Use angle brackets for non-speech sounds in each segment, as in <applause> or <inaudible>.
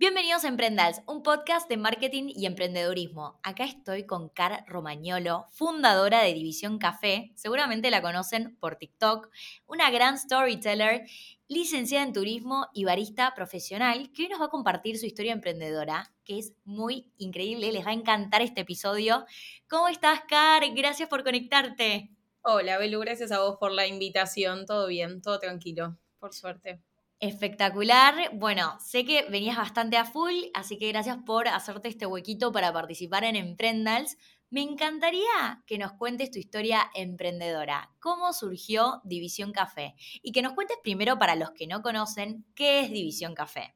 Bienvenidos a Emprendals, un podcast de marketing y emprendedurismo. Acá estoy con Car Romagnolo, fundadora de División Café. Seguramente la conocen por TikTok. Una gran storyteller, licenciada en turismo y barista profesional, que hoy nos va a compartir su historia emprendedora, que es muy increíble. Les va a encantar este episodio. ¿Cómo estás, Car? Gracias por conectarte. Hola, Belu, gracias a vos por la invitación. Todo bien, todo tranquilo, por suerte. Espectacular. Bueno, sé que venías bastante a full, así que gracias por hacerte este huequito para participar en Emprendals. Me encantaría que nos cuentes tu historia emprendedora. ¿Cómo surgió División Café? Y que nos cuentes primero para los que no conocen qué es División Café.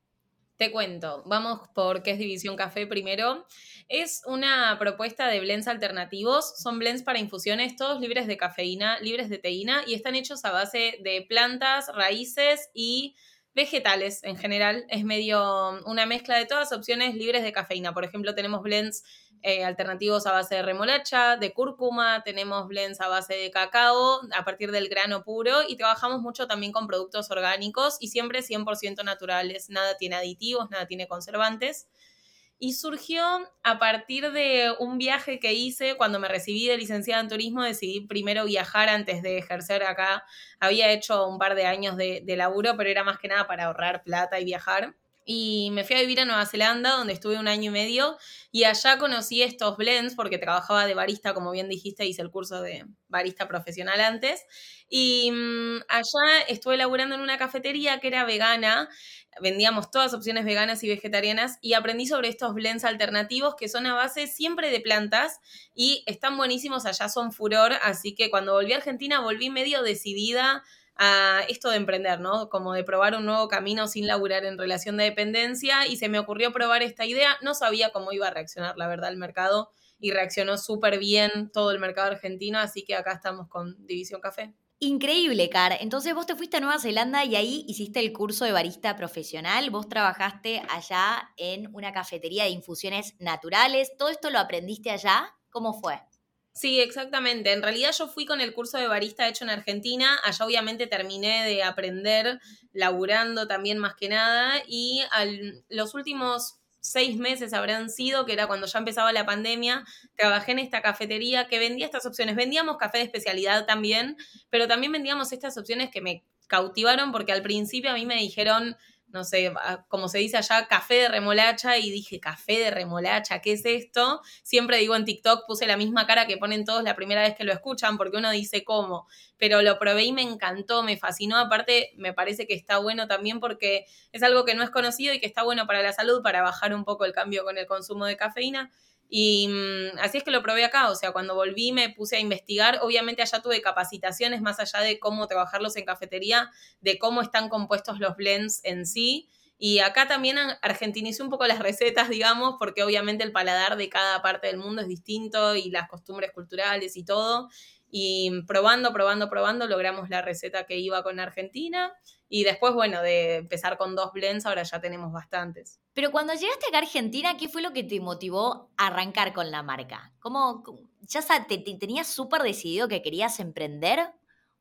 Te cuento, vamos por qué es División Café primero. Es una propuesta de blends alternativos. Son blends para infusiones, todos libres de cafeína, libres de teína y están hechos a base de plantas, raíces y vegetales en general. Es medio una mezcla de todas opciones libres de cafeína. Por ejemplo, tenemos blends eh, alternativos a base de remolacha, de cúrcuma, tenemos blends a base de cacao a partir del grano puro y trabajamos mucho también con productos orgánicos y siempre 100% naturales. Nada tiene aditivos, nada tiene conservantes y surgió a partir de un viaje que hice cuando me recibí de licenciada en turismo, decidí primero viajar antes de ejercer acá. Había hecho un par de años de, de laburo, pero era más que nada para ahorrar plata y viajar. Y me fui a vivir a Nueva Zelanda, donde estuve un año y medio, y allá conocí estos blends porque trabajaba de barista, como bien dijiste, hice el curso de barista profesional antes. Y mm, allá estuve laburando en una cafetería que era vegana, vendíamos todas opciones veganas y vegetarianas, y aprendí sobre estos blends alternativos que son a base siempre de plantas y están buenísimos, allá son furor, así que cuando volví a Argentina volví medio decidida a esto de emprender, ¿no? Como de probar un nuevo camino sin laburar en relación de dependencia y se me ocurrió probar esta idea. No sabía cómo iba a reaccionar, la verdad, el mercado y reaccionó súper bien todo el mercado argentino, así que acá estamos con División Café. Increíble, Car. Entonces vos te fuiste a Nueva Zelanda y ahí hiciste el curso de barista profesional. Vos trabajaste allá en una cafetería de infusiones naturales. ¿Todo esto lo aprendiste allá? ¿Cómo fue? Sí, exactamente. En realidad yo fui con el curso de barista hecho en Argentina. Allá obviamente terminé de aprender laburando también más que nada y al, los últimos seis meses habrán sido, que era cuando ya empezaba la pandemia, trabajé en esta cafetería que vendía estas opciones. Vendíamos café de especialidad también, pero también vendíamos estas opciones que me cautivaron porque al principio a mí me dijeron, no sé, como se dice allá, café de remolacha y dije, café de remolacha, ¿qué es esto? Siempre digo en TikTok, puse la misma cara que ponen todos la primera vez que lo escuchan porque uno dice cómo, pero lo probé y me encantó, me fascinó, aparte me parece que está bueno también porque es algo que no es conocido y que está bueno para la salud, para bajar un poco el cambio con el consumo de cafeína. Y mm, así es que lo probé acá, o sea, cuando volví me puse a investigar, obviamente allá tuve capacitaciones más allá de cómo trabajarlos en cafetería, de cómo están compuestos los blends en sí. Y acá también argentinicé un poco las recetas, digamos, porque obviamente el paladar de cada parte del mundo es distinto y las costumbres culturales y todo. Y probando, probando, probando, logramos la receta que iba con Argentina. Y después, bueno, de empezar con dos blends, ahora ya tenemos bastantes. Pero cuando llegaste acá a Argentina, ¿qué fue lo que te motivó a arrancar con la marca? ¿Cómo, ya te, tenías súper decidido que querías emprender?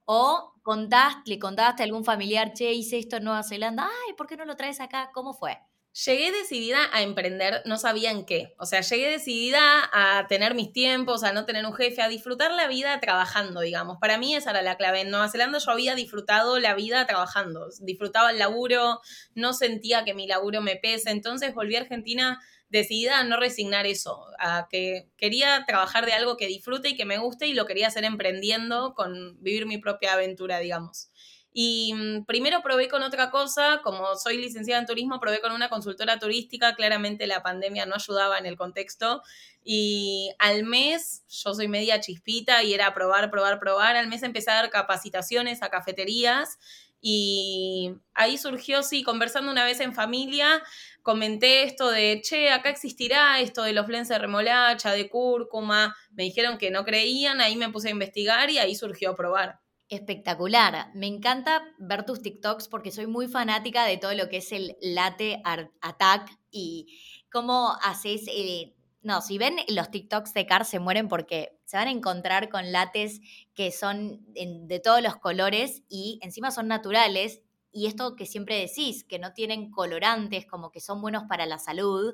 ¿O contaste, le contaste a algún familiar, che, hice esto en Nueva Zelanda, ay, ¿por qué no lo traes acá? ¿Cómo fue? Llegué decidida a emprender, no sabía en qué. O sea, llegué decidida a tener mis tiempos, a no tener un jefe, a disfrutar la vida trabajando, digamos. Para mí esa era la clave. En Nueva Zelanda yo había disfrutado la vida trabajando. Disfrutaba el laburo, no sentía que mi laburo me pese. Entonces volví a Argentina decidida a no resignar eso, a que quería trabajar de algo que disfrute y que me guste y lo quería hacer emprendiendo con vivir mi propia aventura, digamos. Y mm, primero probé con otra cosa, como soy licenciada en turismo, probé con una consultora turística, claramente la pandemia no ayudaba en el contexto. Y al mes, yo soy media chispita y era probar, probar, probar. Al mes empecé a dar capacitaciones a cafeterías y ahí surgió, sí, conversando una vez en familia, comenté esto de, che, acá existirá esto de los blends de remolacha, de cúrcuma. Me dijeron que no creían, ahí me puse a investigar y ahí surgió probar. Espectacular. Me encanta ver tus TikToks porque soy muy fanática de todo lo que es el latte attack y cómo haces... Eh, no, si ven los TikToks de Car se mueren porque se van a encontrar con lates que son de todos los colores y encima son naturales y esto que siempre decís, que no tienen colorantes, como que son buenos para la salud.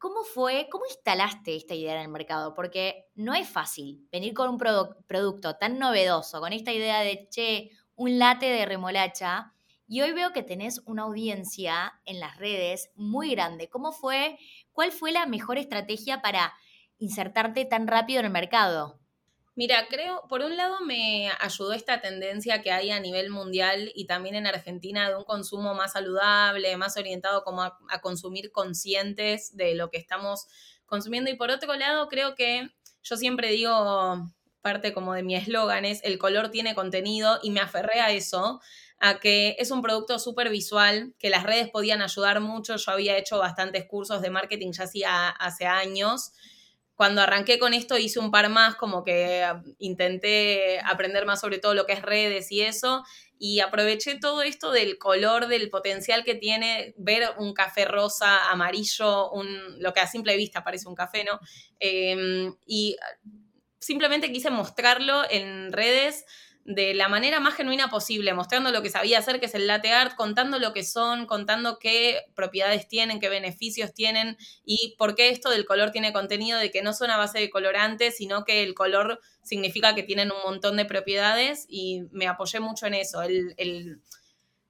¿Cómo fue, cómo instalaste esta idea en el mercado? Porque no es fácil venir con un producto tan novedoso, con esta idea de, che, un late de remolacha, y hoy veo que tenés una audiencia en las redes muy grande. ¿Cómo fue, cuál fue la mejor estrategia para insertarte tan rápido en el mercado? Mira, creo, por un lado me ayudó esta tendencia que hay a nivel mundial y también en Argentina de un consumo más saludable, más orientado como a, consumir conscientes de lo que estamos consumiendo. Y por otro lado, creo que yo siempre digo, parte como de mi eslogan es, el color tiene contenido y me aferré a eso, a que es un producto súper visual, que las redes podían ayudar mucho. Yo había hecho bastantes cursos de marketing ya hacía hace años cuando arranqué con esto hice un par más, como que intenté aprender más sobre todo lo que es redes y eso, y aproveché todo esto del color, del potencial que tiene ver un café rosa, amarillo, un, lo que a simple vista parece un café, ¿no? Em, y simplemente quise mostrarlo en redes de la manera más genuina posible, mostrando lo que sabía hacer, que es el latte art, contando lo que son, contando qué propiedades tienen, qué beneficios tienen y por qué esto del color tiene contenido, de que no son a base de colorantes, sino que el color significa que tienen un montón de propiedades y me apoyé mucho en eso. El,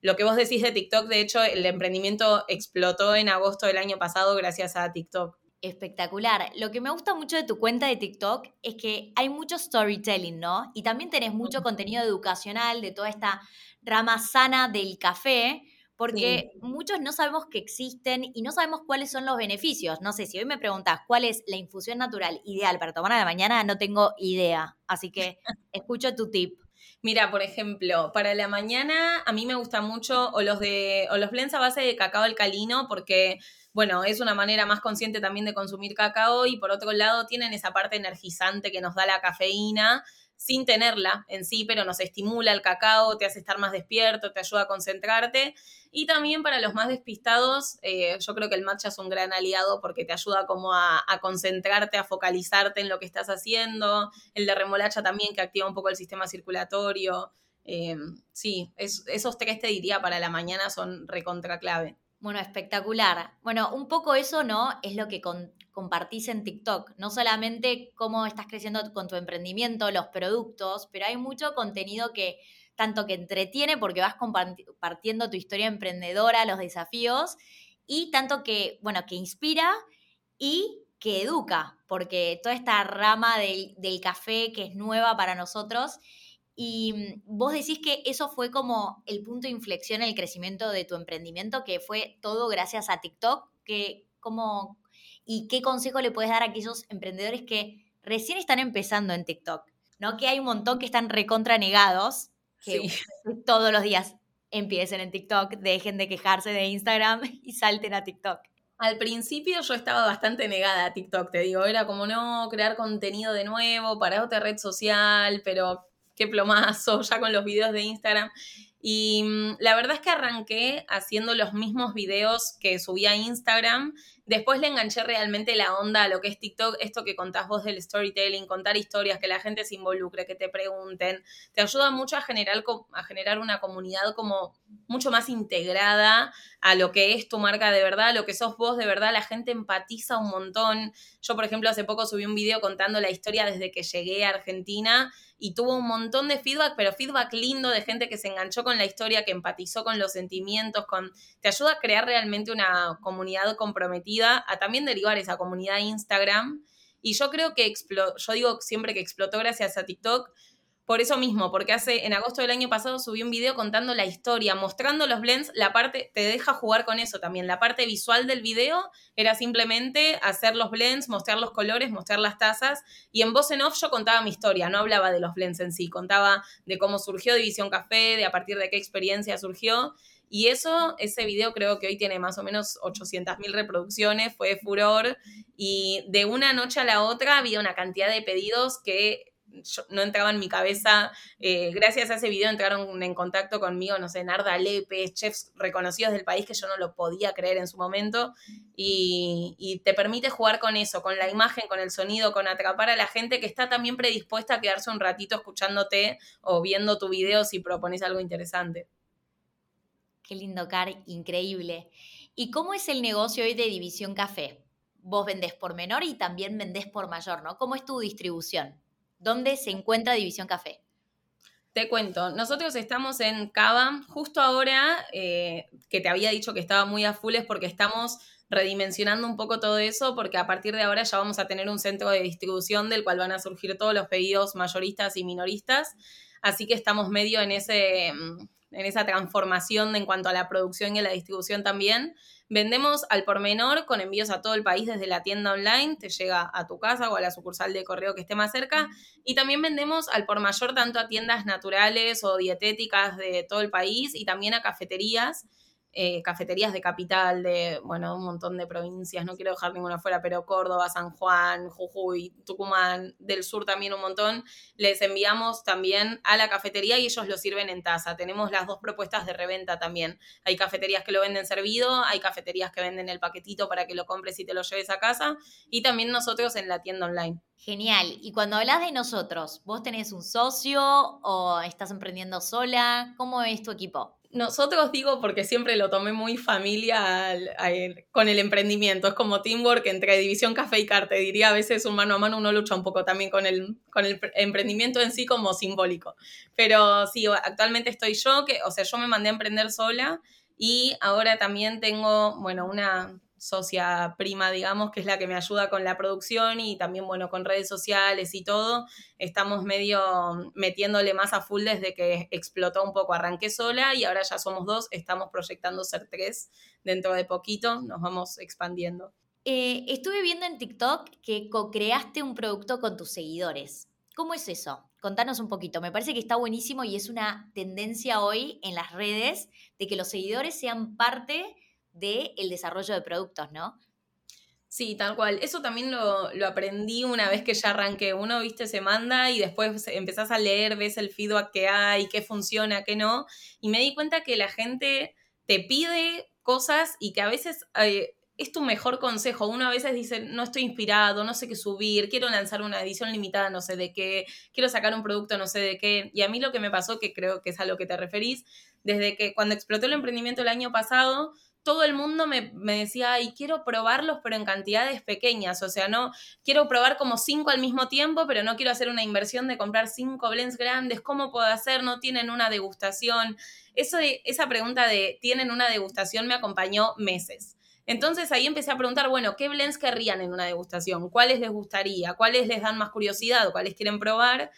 lo que vos decís de TikTok, de hecho, el emprendimiento explotó en agosto del año pasado gracias a TikTok. Espectacular. Lo que me gusta mucho de tu cuenta de TikTok es que hay mucho storytelling, ¿no? Y también tenés mucho contenido educacional de toda esta rama sana del café, porque muchos no sabemos que existen y no sabemos cuáles son los beneficios. No sé, si hoy me preguntas cuál es la infusión natural ideal para tomar a la mañana, no tengo idea. Así que <laughs> escucho tu tip. Mira, por ejemplo, para la mañana a mí me gusta mucho o los de o los blends a base de cacao alcalino porque bueno, es una manera más consciente también de consumir cacao y por otro lado tienen esa parte energizante que nos da la cafeína sin tenerla en sí, pero nos estimula el cacao, te hace estar más despierto, te ayuda a concentrarte. Y también para los más despistados, eh, yo creo que el matcha es un gran aliado porque te ayuda como a, concentrarte, a focalizarte en lo que estás haciendo. El de remolacha también que activa un poco el sistema circulatorio. Eh, sí, esos tres te diría para la mañana son recontra clave. Bueno, espectacular. Bueno, un poco eso, ¿no? Es lo que compartís en TikTok. No solamente cómo estás creciendo con tu emprendimiento, los productos, pero hay mucho contenido que tanto que entretiene porque vas compartiendo tu historia emprendedora, los desafíos, y tanto que, bueno, que inspira y que educa, porque toda esta rama del café que es nueva para nosotros y mm, vos decís que eso fue como el punto de inflexión en el crecimiento de tu emprendimiento, que fue todo gracias a TikTok. Que, como, ¿Y qué consejo le puedes dar a aquellos emprendedores que recién están empezando en TikTok? ¿No? Que hay un montón que están recontranegados, que <laughs> todos los días empiecen en TikTok, dejen de quejarse de Instagram <laughs> y salten a TikTok. Al principio yo estaba bastante negada a TikTok, te digo, era como no crear contenido de nuevo para otra red social, pero qué plomazo, <laughs> ya con los videos de Instagram. Y mm, la verdad es que arranqué haciendo los mismos videos que subía a Instagram Después le enganché realmente la onda a lo que es TikTok, esto que contás vos del storytelling, contar historias, que la gente se involucre, que te pregunten. Te ayuda mucho a generar, a generar una comunidad como mucho más integrada a lo que es tu marca de verdad, a lo que sos vos de verdad. La gente empatiza un montón. Yo, por ejemplo, hace poco subí un video contando la historia desde que llegué a Argentina y tuvo un montón de feedback, pero feedback lindo de gente que se enganchó con la historia, que empatizó con los sentimientos, con te ayuda a crear realmente una comunidad comprometida, a también derivar esa comunidad a Instagram. Y yo creo que explotó, yo digo siempre que explotó gracias a TikTok, por eso mismo, porque hace en agosto del año pasado subí un video contando la historia, mostrando los blends, la parte te deja jugar con eso también. La parte visual del video era simplemente hacer los blends, mostrar los colores, mostrar las tazas y en voz en off yo contaba mi historia, no hablaba de los blends en sí, contaba de cómo surgió División Café, de a partir de qué experiencia surgió y eso, ese video creo que hoy tiene más o menos 800.000 reproducciones, fue furor. Y de una noche a la otra había una cantidad de pedidos que no entraba en mi cabeza. Eh, gracias a ese video entraron en contacto conmigo, no sé, Narda Lepe, chefs reconocidos del país que yo no lo podía creer en su momento. Y, y, te permite jugar con eso, con la imagen, con el sonido, con atrapar a la gente que está también predispuesta a quedarse un ratito escuchándote o viendo tu video si propones algo interesante. Qué lindo, Car, increíble. ¿Y cómo es el negocio hoy de División Café? Vos vendés por menor y también vendés por mayor, ¿no? ¿Cómo es tu distribución? ¿Dónde se encuentra División Café? Te cuento, nosotros estamos en Cava, justo ahora eh, que te había dicho que estaba muy a full es porque estamos redimensionando un poco todo eso, porque a partir de ahora ya vamos a tener un centro de distribución del cual van a surgir todos los pedidos mayoristas y minoristas, así que estamos medio en, ese, mm, en esa transformación en cuanto a la producción y a la distribución también. Vendemos al por menor con envíos a todo el país desde la tienda online, te llega a tu casa o a la sucursal de correo que esté más cerca. Y también vendemos al por mayor tanto a tiendas naturales o dietéticas de todo el país y también a cafeterías eh, cafeterías de capital, de, bueno, un montón de provincias, no quiero dejar ninguna fuera, pero Córdoba, San Juan, Jujuy, Tucumán, del sur también un montón, les enviamos también a la cafetería y ellos lo sirven en taza. Tenemos las dos propuestas de reventa también. Hay cafeterías que lo venden servido, hay cafeterías que venden el paquetito para que lo compres y te lo lleves a casa, y también nosotros en la tienda online. Genial. Y cuando hablas de nosotros, ¿vos tenés un socio o estás emprendiendo sola? ¿Cómo es tu equipo? Nosotros digo porque siempre lo tomé muy familia con el emprendimiento. Es como teamwork entre División Café y Carte. Diría a veces un mano a mano uno lucha un poco también con el, con el emprendimiento en sí como simbólico. Pero sí, actualmente estoy yo, que, o sea, yo me mandé a emprender sola y ahora también tengo, bueno, una socia prima, digamos, que es la que me ayuda con la producción y también, bueno, con redes sociales y todo. Estamos medio metiéndole más a full desde que explotó un poco. Arranqué sola y ahora ya somos dos. Estamos proyectando ser tres dentro de poquito. Nos vamos expandiendo. Eh, estuve viendo en TikTok que co-creaste un producto con tus seguidores. ¿Cómo es eso? Contanos un poquito. Me parece que está buenísimo y es una tendencia hoy en las redes de que los seguidores sean parte del el desarrollo de productos, ¿no? Sí, tal cual. Eso también lo, lo, aprendí una vez que ya arranqué. Uno, viste, se manda y después empezás a leer, ves el feedback que hay, qué funciona, qué no. Y me di cuenta que la gente te pide cosas y que a veces eh, es tu mejor consejo. Uno a veces dice, no estoy inspirado, no sé qué subir, quiero lanzar una edición limitada, no sé de qué, quiero sacar un producto, no sé de qué. Y a mí lo que me pasó, que creo que es a lo que te referís, desde que cuando explotó el emprendimiento el año pasado, todo el mundo me, decía, ay, quiero probarlos, pero en cantidades pequeñas. O sea, no quiero probar como cinco al mismo tiempo, pero no quiero hacer una inversión de comprar cinco blends grandes. ¿Cómo puedo hacer? No tienen una degustación. Eso esa pregunta de ¿tienen una degustación? me acompañó meses. Entonces ahí empecé a preguntar, bueno, ¿qué blends querrían en una degustación? ¿Cuáles les gustaría? ¿Cuáles les dan más curiosidad cuáles quieren probar?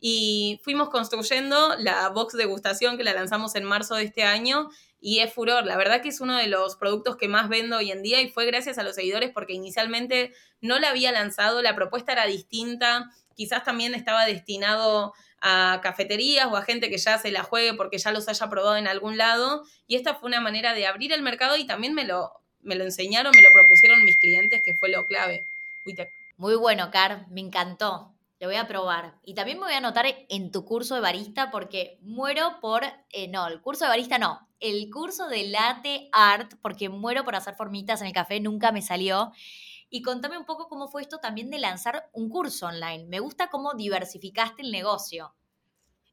Y fuimos construyendo la box degustación que la lanzamos en marzo de este año y es furor. La verdad que es uno de los productos que más vendo hoy en día y fue gracias a los seguidores porque inicialmente no la había lanzado, la propuesta era distinta, quizás también estaba destinado a cafeterías o a gente que ya se la juegue porque ya los haya probado en algún lado y esta fue una manera de abrir el mercado y también me lo, me lo enseñaron, me lo propusieron mis clientes que fue lo clave. Muy bueno, Car, me encantó. Lo voy a probar. Y también me voy a anotar en tu curso de barista porque muero por... Eh, no, el curso de barista no. El curso de latte art porque muero por hacer formitas en el café. Nunca me salió. Y contame un poco cómo fue esto también de lanzar un curso online. Me gusta cómo diversificaste el negocio.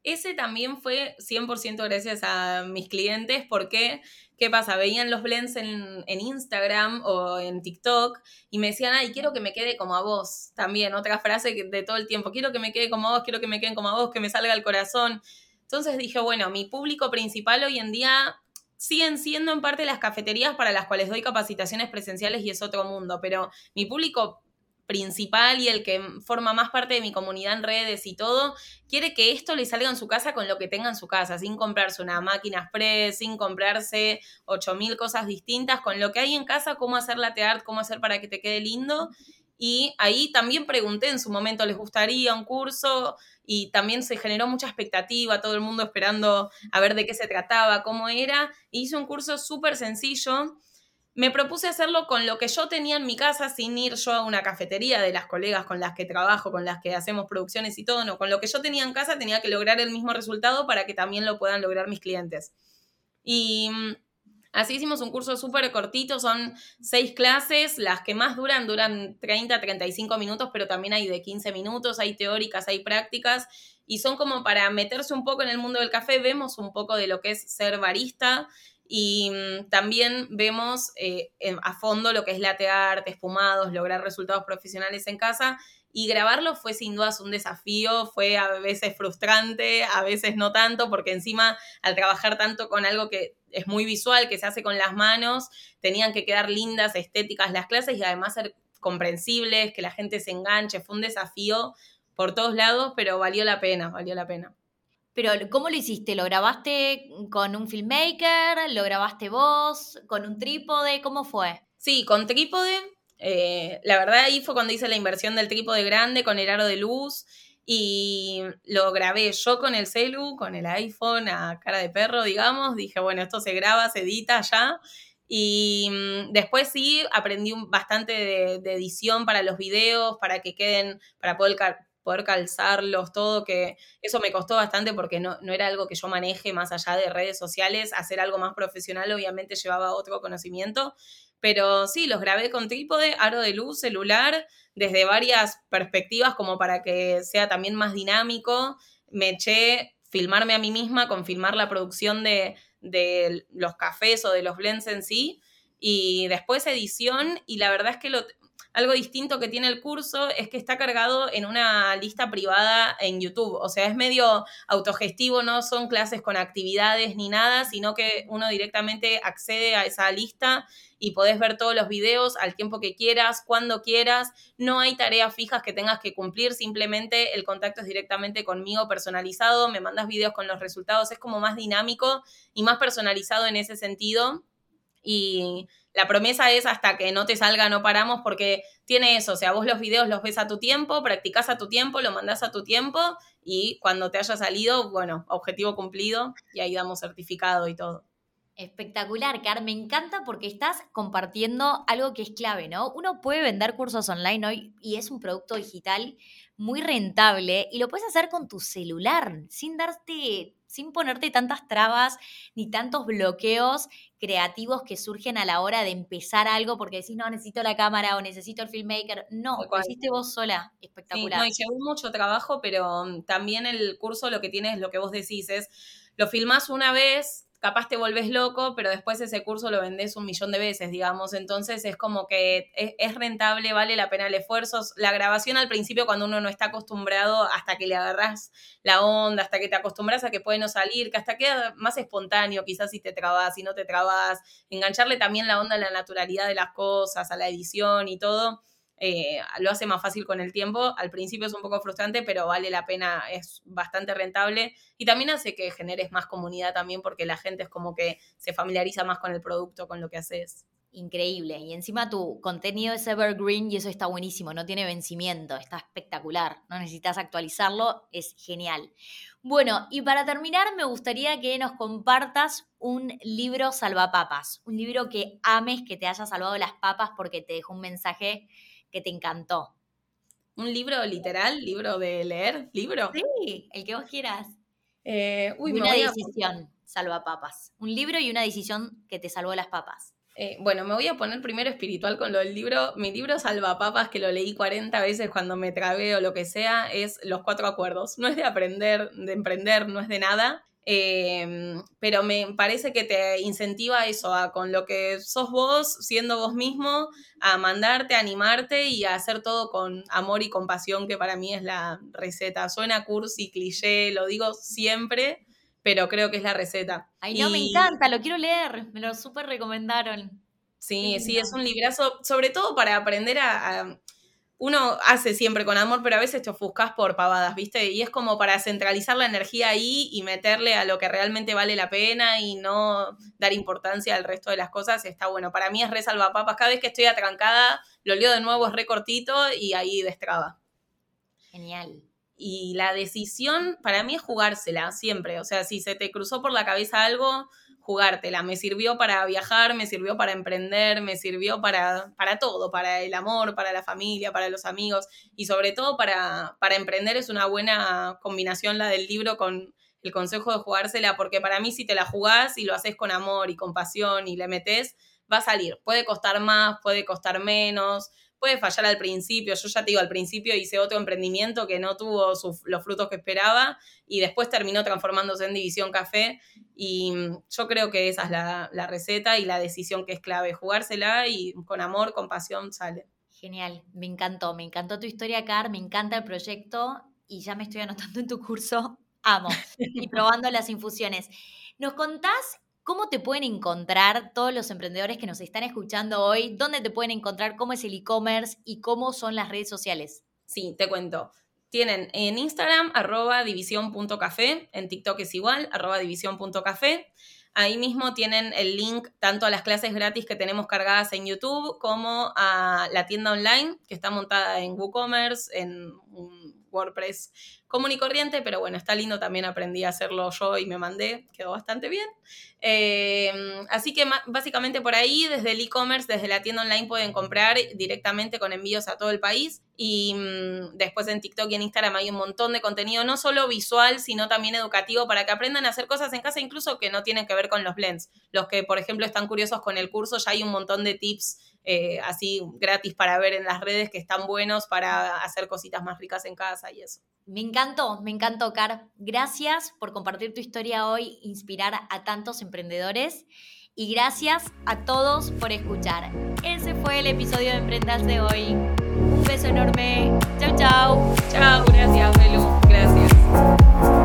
Ese también fue 100% gracias a mis clientes porque ¿Qué pasa? Veían los blends en, Instagram o en TikTok y me decían, ay, quiero que me quede como a vos. También, otra frase de todo el tiempo, quiero que me quede como a vos, quiero que me queden como a vos, que me salga el corazón. Entonces dije, bueno, mi público principal hoy en día siguen siendo en parte las cafeterías para las cuales doy capacitaciones presenciales y es otro mundo, pero mi público principal y el que forma más parte de mi comunidad en redes y todo, quiere que esto le salga en su casa con lo que tenga en su casa, sin comprarse una máquina express, sin comprarse 8000 cosas distintas, con lo que hay en casa, cómo hacer la art, cómo hacer para que te quede lindo. Y ahí también pregunté en su momento, ¿les gustaría un curso? Y también se generó mucha expectativa, todo el mundo esperando a ver de qué se trataba, cómo era. hice un curso súper sencillo me propuse hacerlo con lo que yo tenía en mi casa sin ir yo a una cafetería de las colegas con las que trabajo, con las que hacemos producciones y todo, no, con lo que yo tenía en casa tenía que lograr el mismo resultado para que también lo puedan lograr mis clientes. Y mm, así hicimos un curso súper cortito, son seis clases, las que más duran duran 30, 35 minutos, pero también hay de 15 minutos, hay teóricas, hay prácticas, y son como para meterse un poco en el mundo del café, vemos un poco de lo que es ser barista Y mm, también vemos eh, a fondo lo que es latear, espumados, lograr resultados profesionales en casa. Y grabarlo fue sin dudas un desafío, fue a veces frustrante, a veces no tanto, porque encima al trabajar tanto con algo que es muy visual, que se hace con las manos, tenían que quedar lindas, estéticas las clases y además ser comprensibles, que la gente se enganche. Fue un desafío por todos lados, pero valió la pena, valió la pena. Pero, ¿cómo lo hiciste? ¿Lo grabaste con un filmmaker? ¿Lo grabaste vos? ¿Con un trípode? ¿Cómo fue? Sí, con trípode. Eh, la verdad ahí fue cuando hice la inversión del trípode grande con el aro de luz y lo grabé yo con el celu, con el iPhone a cara de perro, digamos. Dije, bueno, esto se graba, se edita ya. Y mm, después sí aprendí bastante de, de, edición para los videos, para que queden, para poder poder calzarlos, todo, que eso me costó bastante porque no, no era algo que yo maneje más allá de redes sociales, hacer algo más profesional obviamente llevaba otro conocimiento, pero sí, los grabé con trípode, aro de luz, celular, desde varias perspectivas como para que sea también más dinámico, me eché filmarme a mí misma con filmar la producción de, de los cafés o de los blends en sí, y después edición, y la verdad es que lo, algo distinto que tiene el curso es que está cargado en una lista privada en YouTube. O sea, es medio autogestivo, no son clases con actividades ni nada, sino que uno directamente accede a esa lista y podés ver todos los videos al tiempo que quieras, cuando quieras. No hay tareas fijas que tengas que cumplir, simplemente el contacto es directamente conmigo personalizado, me mandas videos con los resultados, es como más dinámico y más personalizado en ese sentido. Y la promesa es hasta que no te salga, no paramos, porque tiene eso, o sea, vos los videos los ves a tu tiempo, practicás a tu tiempo, lo mandás a tu tiempo y cuando te haya salido, bueno, objetivo cumplido y ahí damos certificado y todo. Espectacular, Car, me encanta porque estás compartiendo algo que es clave, ¿no? Uno puede vender cursos online hoy y es un producto digital muy rentable y lo puedes hacer con tu celular, sin darte sin ponerte tantas trabas ni tantos bloqueos creativos que surgen a la hora de empezar algo porque decís, no, necesito la cámara o necesito el filmmaker. No, lo hiciste vos sola. Espectacular. no, y llevó mucho trabajo, pero mm, también el curso lo que tiene es lo que vos decís, es lo filmás una vez, capaz te volvés loco, pero después ese curso lo vendés un millón de veces, digamos. Entonces es como que es, rentable, vale la pena el esfuerzo. La grabación al principio, cuando uno no está acostumbrado, hasta que le agarras la onda, hasta que te acostumbras a que puede no salir, que hasta queda más espontáneo, quizás si te trabas, si no te trabas, engancharle también la onda a la naturalidad de las cosas, a la edición y todo eh, lo hace más fácil con el tiempo. Al principio es un poco frustrante, pero vale la pena, es bastante rentable y también hace que generes más comunidad también porque la gente es como que se familiariza más con el producto, con lo que haces. Increíble. Y encima tu contenido es evergreen y eso está buenísimo, no tiene vencimiento, está espectacular. No necesitas actualizarlo, es genial. Bueno, y para terminar me gustaría que nos compartas un libro salvapapas, un libro que ames, que te haya salvado las papas porque te dejó un mensaje que te encantó? ¿Un libro literal? ¿Libro de leer? ¿Libro? Sí, el que vos quieras. Eh, una decisión salva papas. Un libro y una decisión que te salvó las papas. Eh, bueno, me voy a poner primero espiritual con lo del libro. Mi libro salva papas, que lo leí 40 veces cuando me trabé o lo que sea, es Los Cuatro Acuerdos. No es de aprender, de emprender, no es de nada. Em, pero me parece que te incentiva eso, a con lo que sos vos, siendo vos mismo, a mandarte, a animarte y a hacer todo con amor y compasión, que para mí es la receta. Suena cursi, cliché, lo digo siempre, pero creo que es la receta. Ay, no, me encanta, lo quiero leer, me lo súper recomendaron. Sí, sí, es un librazo, sobre todo para aprender a uno hace siempre con amor, pero a veces te ofuscas por pavadas, ¿viste? Y es como para centralizar la energía ahí y meterle a lo que realmente vale la pena y no dar importancia al resto de las cosas. Está bueno. Para mí es re salvapapas. Cada vez que estoy atrancada, lo leo de nuevo, es re cortito y ahí destraba. Genial. Y la decisión para mí es jugársela siempre. O sea, si se te cruzó por la cabeza algo, jugártela. Me sirvió para viajar, me sirvió para emprender, me sirvió para, para todo, para el amor, para la familia, para los amigos y sobre todo para, para emprender es una buena combinación la del libro con el consejo de jugársela, porque para mí si te la jugás y lo haces con amor y con pasión y le metes, va a salir. Puede costar más, puede costar menos, puede fallar al principio. Yo ya te digo, al principio hice otro emprendimiento que no tuvo los frutos que esperaba y después terminó transformándose en División Café. Y mm, yo creo que esa es la, la receta y la decisión que es clave, jugársela y con amor, con pasión sale. Genial, me encantó, me encantó tu historia, Car, me encanta el proyecto y ya me estoy anotando en tu curso. Amo. <laughs> y probando las infusiones. ¿Nos contás cómo te pueden encontrar todos los emprendedores que nos están escuchando hoy? ¿Dónde te pueden encontrar? ¿Cómo es el e-commerce y cómo son las redes sociales? Sí, te cuento. Tienen en Instagram arroba división.café, en TikTok es igual, arroba división.café. Ahí mismo tienen el link tanto a las clases gratis que tenemos cargadas en YouTube como a la tienda online que está montada en WooCommerce, en WordPress común y corriente, pero bueno, está lindo, también aprendí a hacerlo yo y me mandé, quedó bastante bien. Eh, así que básicamente por ahí, desde el e-commerce, desde la tienda online pueden comprar directamente con envíos a todo el país y mm, después en TikTok y en Instagram hay un montón de contenido, no solo visual, sino también educativo para que aprendan a hacer cosas en casa, incluso que no tienen que ver con los blends. Los que, por ejemplo, están curiosos con el curso, ya hay un montón de tips eh, así gratis para ver en las redes que están buenos para hacer cositas más ricas en casa y eso. Me encantó, me encantó, Car. Gracias por compartir tu historia hoy, inspirar a tantos emprendedores y gracias a todos por escuchar. Ese fue el episodio de Emprendas de hoy. Un beso enorme. Chau, chau. Chau, gracias, Belu. Gracias.